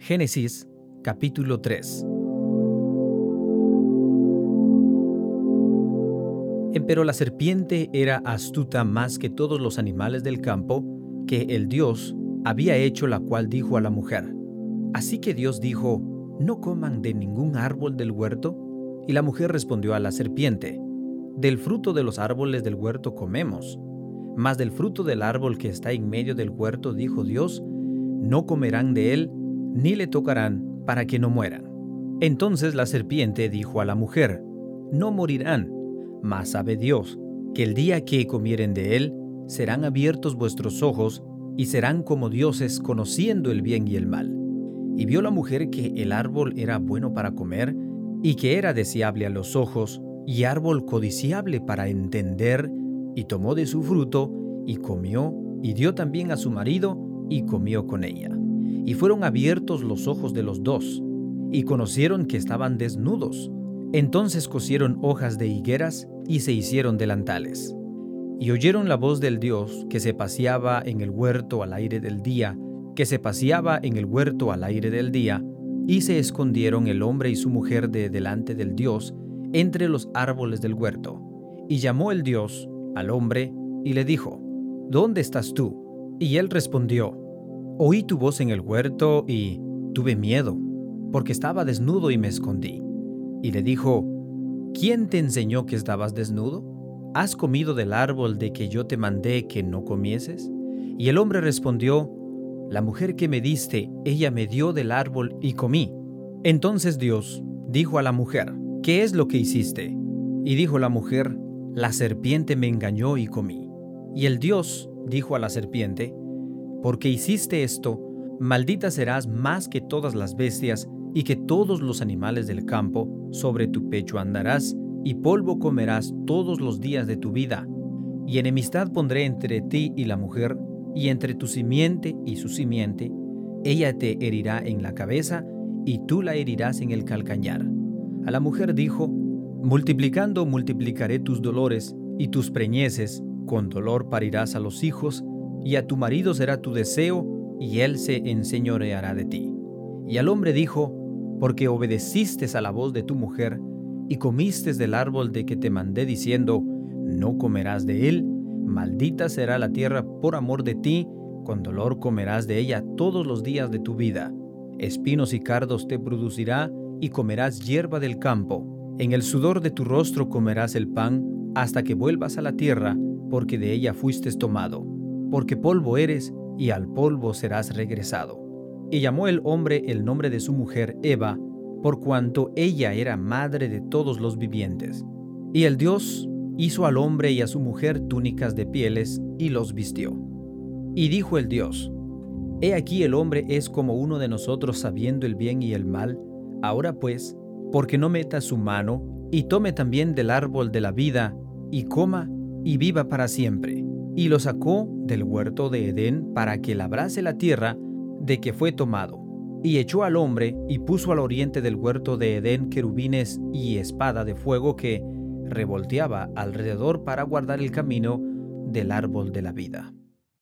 Génesis capítulo 3 Empero la serpiente era astuta más que todos los animales del campo que el Dios había hecho, la cual dijo a la mujer, Así que Dios dijo, no coman de ningún árbol del huerto. Y la mujer respondió a la serpiente, Del fruto de los árboles del huerto comemos, mas del fruto del árbol que está en medio del huerto, dijo Dios, no comerán de él, ni le tocarán, para que no mueran. Entonces la serpiente dijo a la mujer, No morirán, mas sabe Dios, que el día que comieren de él, serán abiertos vuestros ojos, y serán como dioses conociendo el bien y el mal. Y vio la mujer que el árbol era bueno para comer, y que era deseable a los ojos, y árbol codiciable para entender, y tomó de su fruto, y comió, y dio también a su marido, y comió con ella. Y fueron abiertos los ojos de los dos, y conocieron que estaban desnudos. Entonces cosieron hojas de higueras y se hicieron delantales. Y oyeron la voz del Dios que se paseaba en el huerto al aire del día, que se paseaba en el huerto al aire del día, y se escondieron el hombre y su mujer de delante del Dios entre los árboles del huerto. Y llamó el Dios al hombre y le dijo, ¿Dónde estás tú? Y él respondió, Oí tu voz en el huerto y tuve miedo, porque estaba desnudo y me escondí. Y le dijo, ¿quién te enseñó que estabas desnudo? ¿Has comido del árbol de que yo te mandé que no comieses? Y el hombre respondió, la mujer que me diste, ella me dio del árbol y comí. Entonces Dios dijo a la mujer, ¿qué es lo que hiciste? Y dijo la mujer, la serpiente me engañó y comí. Y el Dios dijo a la serpiente, porque hiciste esto, maldita serás más que todas las bestias y que todos los animales del campo, sobre tu pecho andarás, y polvo comerás todos los días de tu vida. Y enemistad pondré entre ti y la mujer, y entre tu simiente y su simiente. Ella te herirá en la cabeza, y tú la herirás en el calcañar. A la mujer dijo, Multiplicando multiplicaré tus dolores, y tus preñeces, con dolor parirás a los hijos, y a tu marido será tu deseo, y él se enseñoreará de ti. Y al hombre dijo, porque obedeciste a la voz de tu mujer, y comiste del árbol de que te mandé diciendo, no comerás de él, maldita será la tierra por amor de ti, con dolor comerás de ella todos los días de tu vida. Espinos y cardos te producirá, y comerás hierba del campo. En el sudor de tu rostro comerás el pan, hasta que vuelvas a la tierra, porque de ella fuiste tomado porque polvo eres y al polvo serás regresado. Y llamó el hombre el nombre de su mujer Eva, por cuanto ella era madre de todos los vivientes. Y el Dios hizo al hombre y a su mujer túnicas de pieles y los vistió. Y dijo el Dios, He aquí el hombre es como uno de nosotros sabiendo el bien y el mal, ahora pues, porque no meta su mano y tome también del árbol de la vida, y coma y viva para siempre y lo sacó del huerto de Edén para que labrase la tierra de que fue tomado. Y echó al hombre y puso al oriente del huerto de Edén querubines y espada de fuego que revolteaba alrededor para guardar el camino del árbol de la vida.